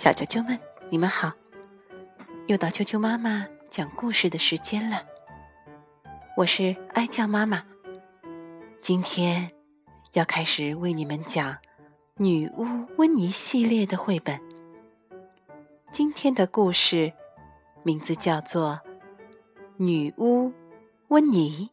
小啾啾们，你们好！又到啾啾妈妈讲故事的时间了。我是哀叫妈妈，今天要开始为你们讲《女巫温妮》系列的绘本。今天的故事名字叫做《女巫温妮》。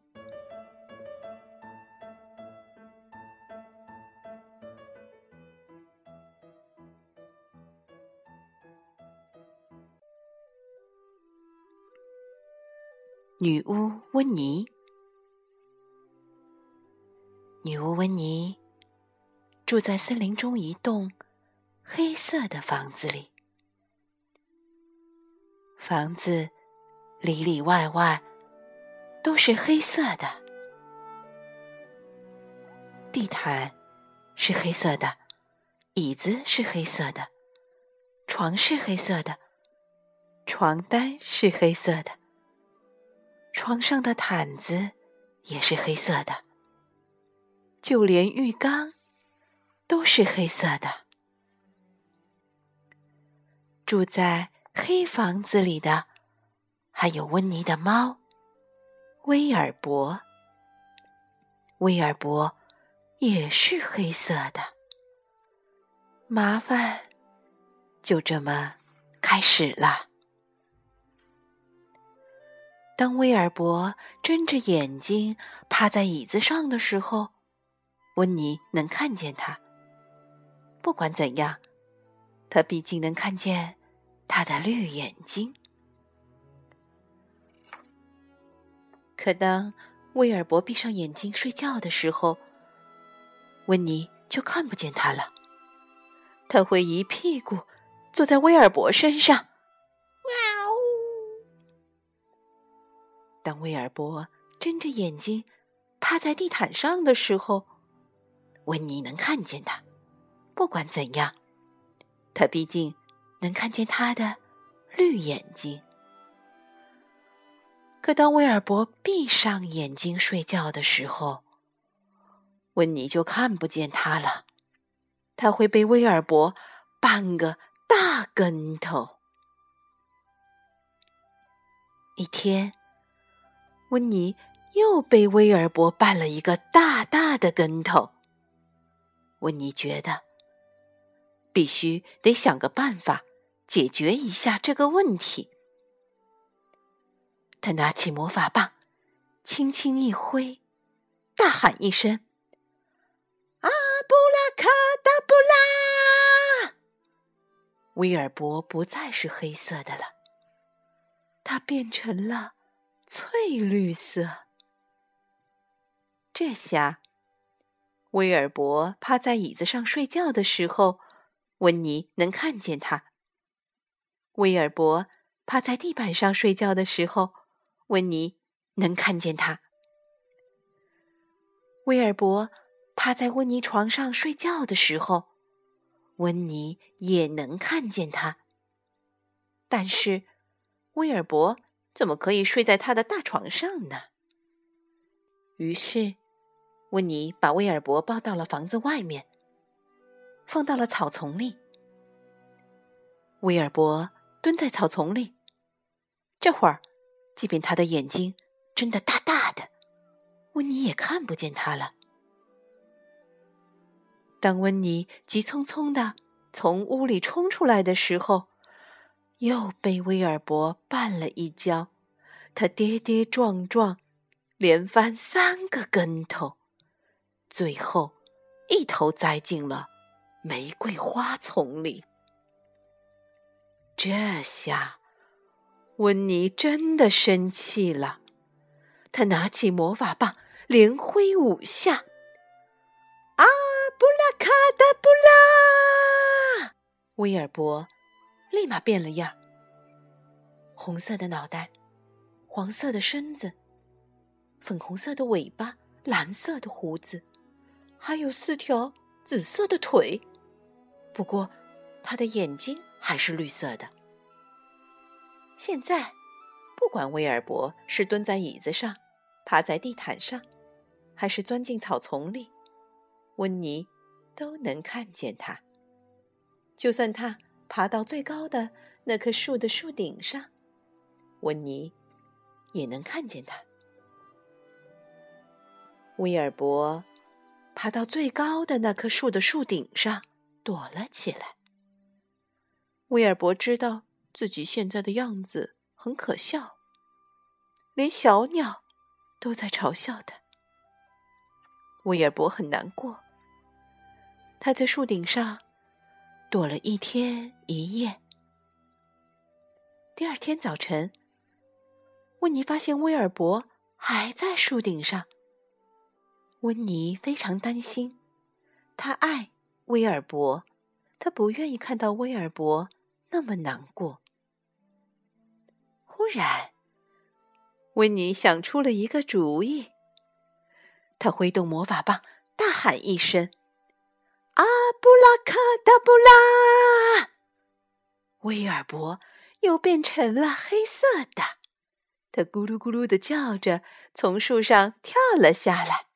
女巫温妮，女巫温妮住在森林中一栋黑色的房子里。房子里里外外都是黑色的，地毯是黑色的，椅子是黑色的，床是黑色的，床单是黑色的。床上的毯子也是黑色的，就连浴缸都是黑色的。住在黑房子里的还有温妮的猫威尔伯。威尔伯也是黑色的。麻烦就这么开始了。当威尔伯睁着眼睛趴在椅子上的时候，温妮能看见他。不管怎样，他毕竟能看见他的绿眼睛。可当威尔伯闭上眼睛睡觉的时候，温妮就看不见他了。他会一屁股坐在威尔伯身上。当威尔伯睁着眼睛趴在地毯上的时候，温妮能看见他。不管怎样，他毕竟能看见他的绿眼睛。可当威尔伯闭上眼睛睡觉的时候，温妮就看不见他了。他会被威尔伯绊个大跟头。一天。温妮又被威尔伯绊了一个大大的跟头。温妮觉得必须得想个办法解决一下这个问题。他拿起魔法棒，轻轻一挥，大喊一声：“阿布拉卡达布拉！”威尔伯不再是黑色的了，他变成了。翠绿色。这下，威尔伯趴在椅子上睡觉的时候，温妮能看见他；威尔伯趴在地板上睡觉的时候，温妮能看见他；威尔伯趴在温妮床上睡觉的时候，温妮也能看见他。但是，威尔伯。怎么可以睡在他的大床上呢？于是，温妮把威尔伯抱到了房子外面，放到了草丛里。威尔伯蹲在草丛里，这会儿，即便他的眼睛睁得大大的，温妮也看不见他了。当温妮急匆匆的从屋里冲出来的时候，又被威尔伯绊了一跤，他跌跌撞撞，连翻三个跟头，最后一头栽进了玫瑰花丛里。这下，温妮真的生气了，他拿起魔法棒，连挥五下，阿布拉卡达布拉！威尔伯。立马变了样，红色的脑袋，黄色的身子，粉红色的尾巴，蓝色的胡子，还有四条紫色的腿。不过，他的眼睛还是绿色的。现在，不管威尔伯是蹲在椅子上，趴在地毯上，还是钻进草丛里，温妮都能看见他。就算他。爬到最高的那棵树的树顶上，温妮也能看见他。威尔伯爬到最高的那棵树的树顶上，躲了起来。威尔伯知道自己现在的样子很可笑，连小鸟都在嘲笑他。威尔伯很难过，他在树顶上躲了一天一夜。第二天早晨，温妮发现威尔伯还在树顶上。温妮非常担心，他爱威尔伯，他不愿意看到威尔伯。那么难过。忽然，温妮想出了一个主意。他挥动魔法棒，大喊一声：“阿布拉卡达布拉！”威尔伯又变成了黑色的。他咕噜咕噜的叫着，从树上跳了下来。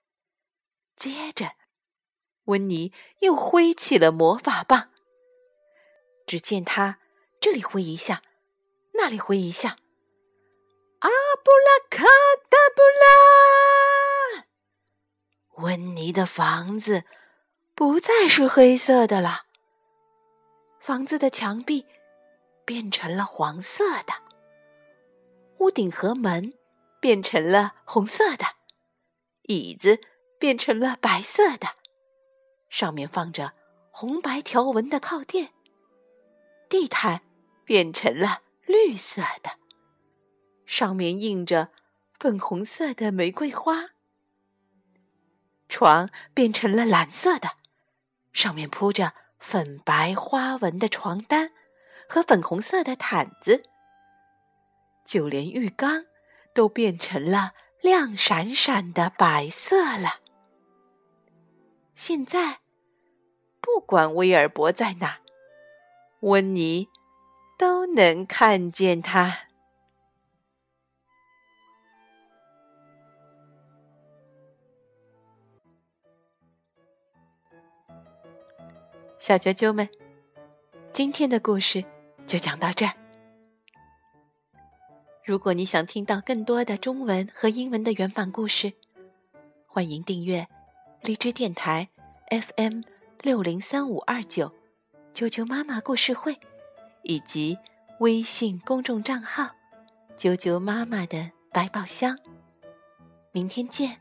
接着，温妮又挥起了魔法棒。只见他。这里挥一下，那里挥一下，阿布拉卡达布拉！温妮的房子不再是黑色的了，房子的墙壁变成了黄色的，屋顶和门变成了红色的，椅子变成了白色的，上面放着红白条纹的靠垫，地毯。变成了绿色的，上面印着粉红色的玫瑰花。床变成了蓝色的，上面铺着粉白花纹的床单和粉红色的毯子。就连浴缸都变成了亮闪闪的白色了。现在，不管威尔伯在哪，温妮。都能看见他。小啾啾们，今天的故事就讲到这儿。如果你想听到更多的中文和英文的原版故事，欢迎订阅荔枝电台 FM 六零三五二九啾啾妈妈故事会。以及微信公众账号“啾啾妈妈的百宝箱”。明天见。